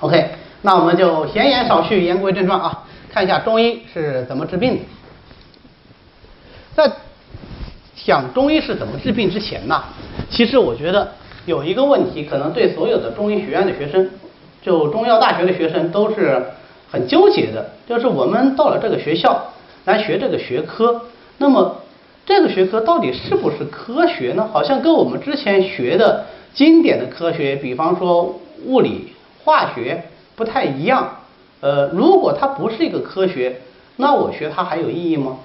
OK，那我们就闲言少叙，言归正传啊，看一下中医是怎么治病的。在讲中医是怎么治病之前呢，其实我觉得有一个问题，可能对所有的中医学院的学生，就中药大学的学生都是很纠结的，就是我们到了这个学校来学这个学科，那么这个学科到底是不是科学呢？好像跟我们之前学的经典的科学，比方说物理。化学不太一样，呃，如果它不是一个科学，那我学它还有意义吗？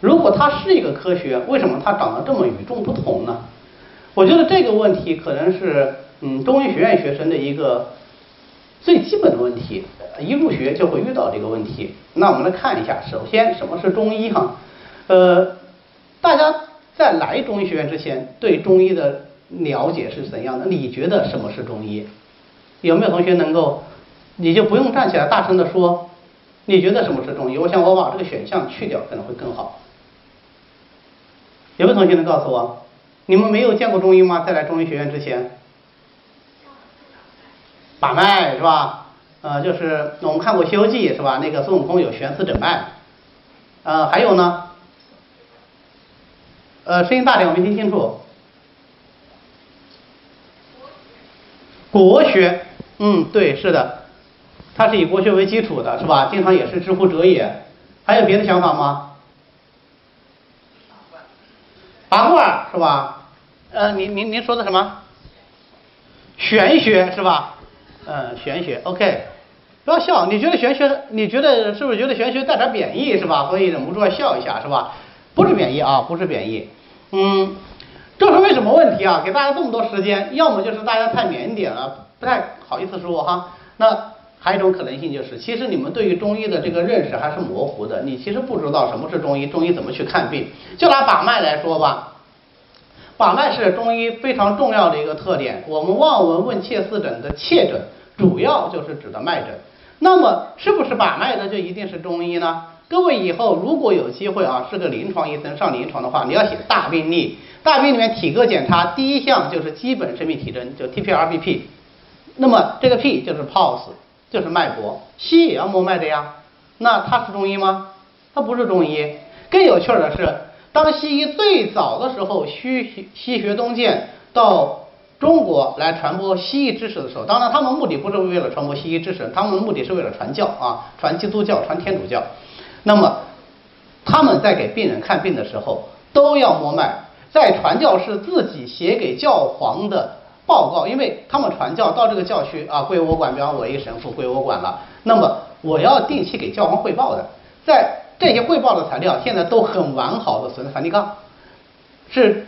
如果它是一个科学，为什么它长得这么与众不同呢？我觉得这个问题可能是嗯中医学院学生的一个最基本的问题，一入学就会遇到这个问题。那我们来看一下，首先什么是中医哈？呃，大家在来中医学院之前对中医的了解是怎样的？你觉得什么是中医？有没有同学能够，你就不用站起来大声的说，你觉得什么是中医？我想我把这个选项去掉可能会更好。有没有同学能告诉我，你们没有见过中医吗？在来中医学院之前，把脉是吧？呃，就是我们看过《西游记》是吧？那个孙悟空有悬丝诊脉，呃，还有呢，呃，声音大点，我没听清楚。国学。嗯，对，是的，它是以国学为基础的，是吧？经常也是知乎者也。还有别的想法吗？八卦是吧？呃，您您您说的什么？玄学是吧？嗯，玄学，OK。不要笑，你觉得玄学？你觉得是不是觉得玄学带点贬义是吧？所以忍不住要笑一下是吧？不是贬义啊，不是贬义。嗯，这说明什么问题啊？给大家这么多时间，要么就是大家太腼腆了。不太好意思说哈，那还有一种可能性就是，其实你们对于中医的这个认识还是模糊的，你其实不知道什么是中医，中医怎么去看病。就拿把脉来说吧，把脉是中医非常重要的一个特点。我们望闻问切四诊的切诊，主要就是指的脉诊。那么是不是把脉的就一定是中医呢？各位以后如果有机会啊，是个临床医生上临床的话，你要写大病历，大病里面体格检查第一项就是基本生命体征，就 T P R B P。那么这个 P 就是 pulse，就是脉搏，西医也要摸脉的呀。那它是中医吗？它不是中医。更有趣的是，当西医最早的时候，西西学东渐到中国来传播西医知识的时候，当然他们目的不是为了传播西医知识，他们的目的是为了传教啊，传基督教，传天主教。那么他们在给病人看病的时候都要摸脉，在传教士自己写给教皇的。报告，因为他们传教到这个教区啊，归我管，比方我一个神父归我管了，那么我要定期给教皇汇报的，在这些汇报的材料现在都很完好的存在梵蒂冈，是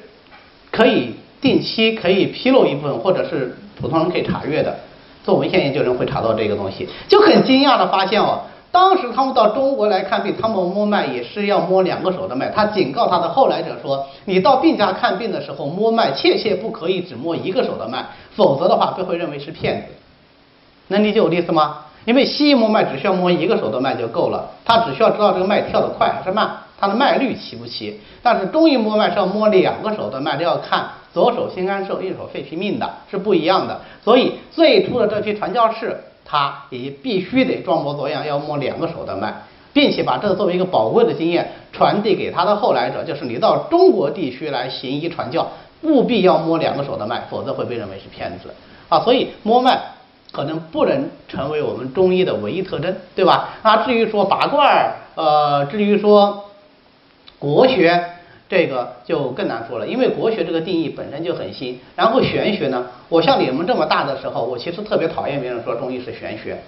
可以定期可以披露一部分，或者是普通人可以查阅的，做文献研究人会查到这个东西，就很惊讶的发现哦。当时他们到中国来看病，他们摸脉也是要摸两个手的脉。他警告他的后来者说：“你到病家看病的时候摸脉，切切不可以只摸一个手的脉，否则的话被会认为是骗子。”能理解我的意思吗？因为西医摸脉只需要摸一个手的脉就够了，他只需要知道这个脉跳得快还是慢，他的脉率齐不齐。但是中医摸脉是要摸两个手的脉，都要看左手心肝肾，右手肺脾命的，是不一样的。所以最初的这批传教士。他也必须得装模作样，要摸两个手的脉，并且把这作为一个宝贵的经验传递给他的后来者，就是你到中国地区来行医传教，务必要摸两个手的脉，否则会被认为是骗子啊。所以摸脉可能不能成为我们中医的唯一特征，对吧？那至于说拔罐儿，呃，至于说国学。这个就更难说了，因为国学这个定义本身就很新。然后玄学呢，我像你们这么大的时候，我其实特别讨厌别人说中医是玄学，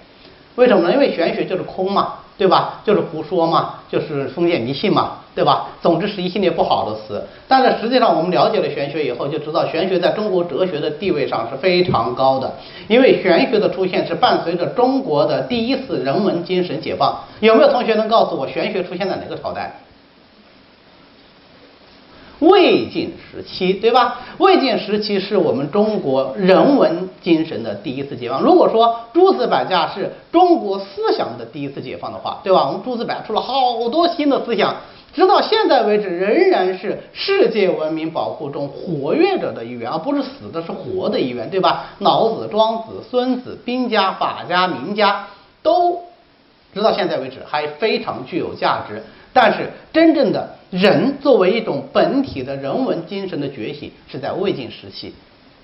为什么呢？因为玄学就是空嘛，对吧？就是胡说嘛，就是封建迷信嘛，对吧？总之是一系列不好的词。但是实际上我们了解了玄学以后，就知道玄学在中国哲学的地位上是非常高的。因为玄学的出现是伴随着中国的第一次人文精神解放。有没有同学能告诉我玄学出现在哪个朝代？魏晋时期，对吧？魏晋时期是我们中国人文精神的第一次解放。如果说诸子百家是中国思想的第一次解放的话，对吧？我们诸子百家出了好多新的思想，直到现在为止，仍然是世界文明保护中活跃着的一员，而不是死的，是活的一员，对吧？老子、庄子、孙子、兵家、法家、名家都直到现在为止还非常具有价值。但是，真正的人作为一种本体的人文精神的觉醒，是在魏晋时期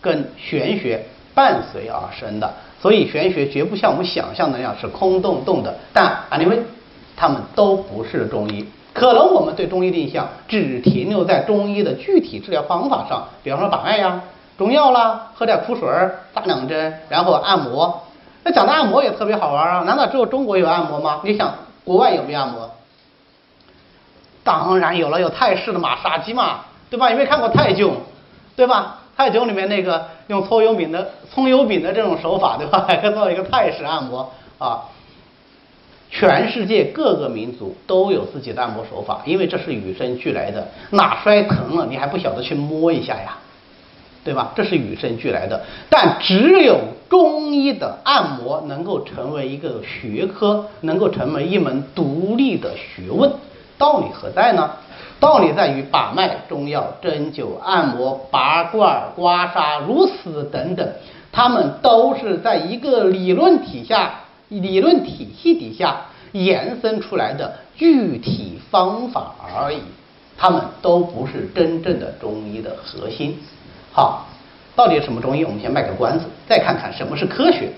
跟玄学伴随而生的。所以，玄学绝不像我们想象那样是空洞洞的。但啊，因为他们都不是中医。可能我们对中医的印象只停留在中医的具体治疗方法上，比方说把脉呀、中药啦、喝点苦水儿、打两针，然后按摩。那讲的按摩也特别好玩啊！难道只有中国有按摩吗？你想，国外有没有按摩？当然有了，有泰式的马杀鸡嘛，对吧？有没有看过泰囧？对吧？泰囧里面那个用葱油饼的葱油饼的这种手法，对吧？还可以做一个泰式按摩啊。全世界各个民族都有自己的按摩手法，因为这是与生俱来的。哪摔疼了，你还不晓得去摸一下呀，对吧？这是与生俱来的。但只有中医的按摩能够成为一个学科，能够成为一门独立的学问。道理何在呢？道理在于把脉、中药、针灸、按摩、拔罐、刮痧，如此等等，它们都是在一个理论体下。理论体系底下延伸出来的具体方法而已，他们都不是真正的中医的核心。好，到底什么中医？我们先卖个关子，再看看什么是科学。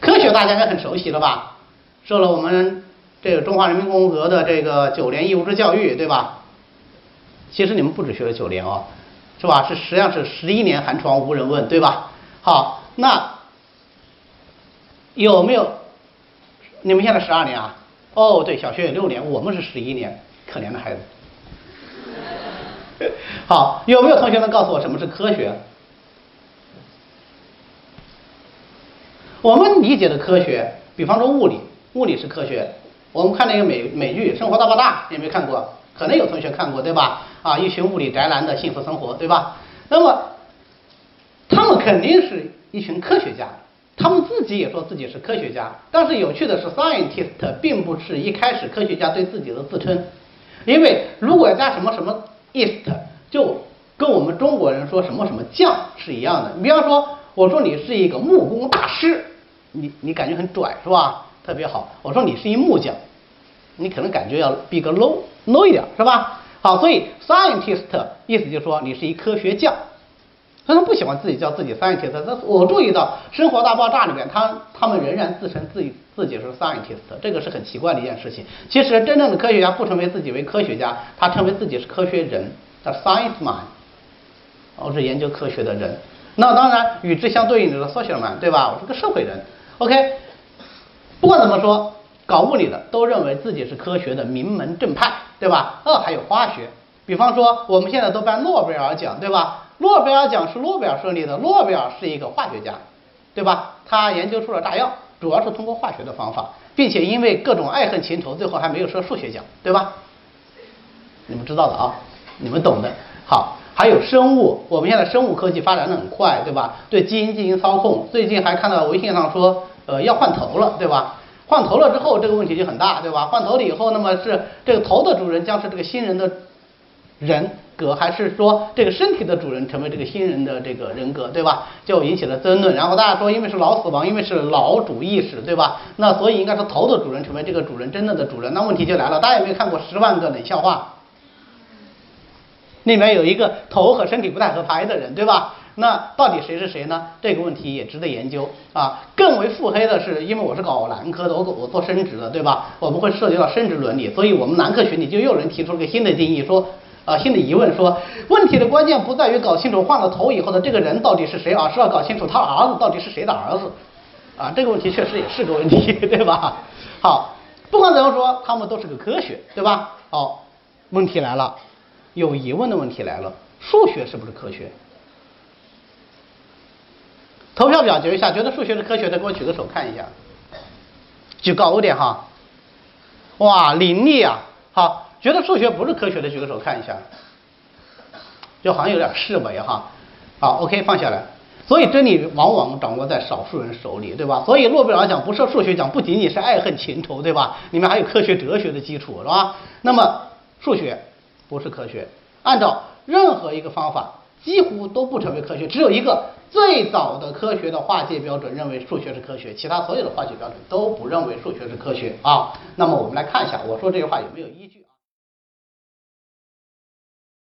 科学大家应该很熟悉了吧？受了我们这个中华人民共和国的这个九年义务制教育，对吧？其实你们不止学了九年哦，是吧？是实际上是十一年寒窗无人问，对吧？好，那有没有？你们现在十二年啊？哦，对，小学有六年，我们是十一年，可怜的孩子。好，有没有同学能告诉我什么是科学？我们理解的科学，比方说物理，物理是科学。我们看那个美美剧《生活大爆炸》，有没有看过？可能有同学看过，对吧？啊，一群物理宅男的幸福生活，对吧？那么，他们肯定是一群科学家。他们自己也说自己是科学家，但是有趣的是，scientist 并不是一开始科学家对自己的自称，因为如果要加什么什么 ist，就跟我们中国人说什么什么匠是一样的。你比方说，我说你是一个木工大师，你你感觉很拽是吧？特别好。我说你是一木匠，你可能感觉要比个 low low 一点是吧？好，所以 scientist 意思就是说你是一科学匠。他们不喜欢自己叫自己 scientist，但我注意到《生活大爆炸》里面，他他们仍然自称自己自己是 scientist，这个是很奇怪的一件事情。其实真正的科学家不称为自己为科学家，他称为自己是科学人，叫 science man，我是研究科学的人。那当然与之相对应的是 social man，对吧？我是个社会人。OK，不管怎么说，搞物理的都认为自己是科学的名门正派，对吧？二还有化学，比方说我们现在都颁诺贝尔奖，对吧？诺贝尔奖是诺贝尔设立的，诺贝尔是一个化学家，对吧？他研究出了炸药，主要是通过化学的方法，并且因为各种爱恨情仇，最后还没有设数学奖，对吧？你们知道的啊，你们懂的。好，还有生物，我们现在生物科技发展的很快，对吧？对基因进行操控，最近还看到微信上说，呃，要换头了，对吧？换头了之后，这个问题就很大，对吧？换头了以后，那么是这个头的主人将是这个新人的人。格还是说这个身体的主人成为这个新人的这个人格，对吧？就引起了争论。然后大家说，因为是老死亡，因为是老主意识，对吧？那所以应该是头的主人成为这个主人真正的主人。那问题就来了，大家有没有看过《十万个冷笑话》？里面有一个头和身体不太合拍的人，对吧？那到底谁是谁呢？这个问题也值得研究啊。更为腹黑的是，因为我是搞男科的，我我做生殖的，对吧？我们会涉及到生殖伦理，所以我们男科群里就又有人提出了个新的定义，说。啊，新的疑问说，问题的关键不在于搞清楚换了头以后的这个人到底是谁，而是要搞清楚他儿子到底是谁的儿子。啊，这个问题确实也是个问题，对吧？好，不管怎么说，他们都是个科学，对吧？好，问题来了，有疑问的问题来了，数学是不是科学？投票表决一下，觉得数学是科学的，给我举个手看一下，举高点哈。哇，凌厉啊！好。觉得数学不是科学的举个手看一下，就好像有点示威哈。好，OK，放下来。所以真理往往掌握在少数人手里，对吧？所以诺贝尔奖不设数学奖，不仅仅是爱恨情仇，对吧？里面还有科学哲学的基础，是吧？那么数学不是科学。按照任何一个方法，几乎都不成为科学。只有一个最早的科学的划界标准认为数学是科学，其他所有的划界标准都不认为数学是科学啊。那么我们来看一下，我说这句话有没有依据？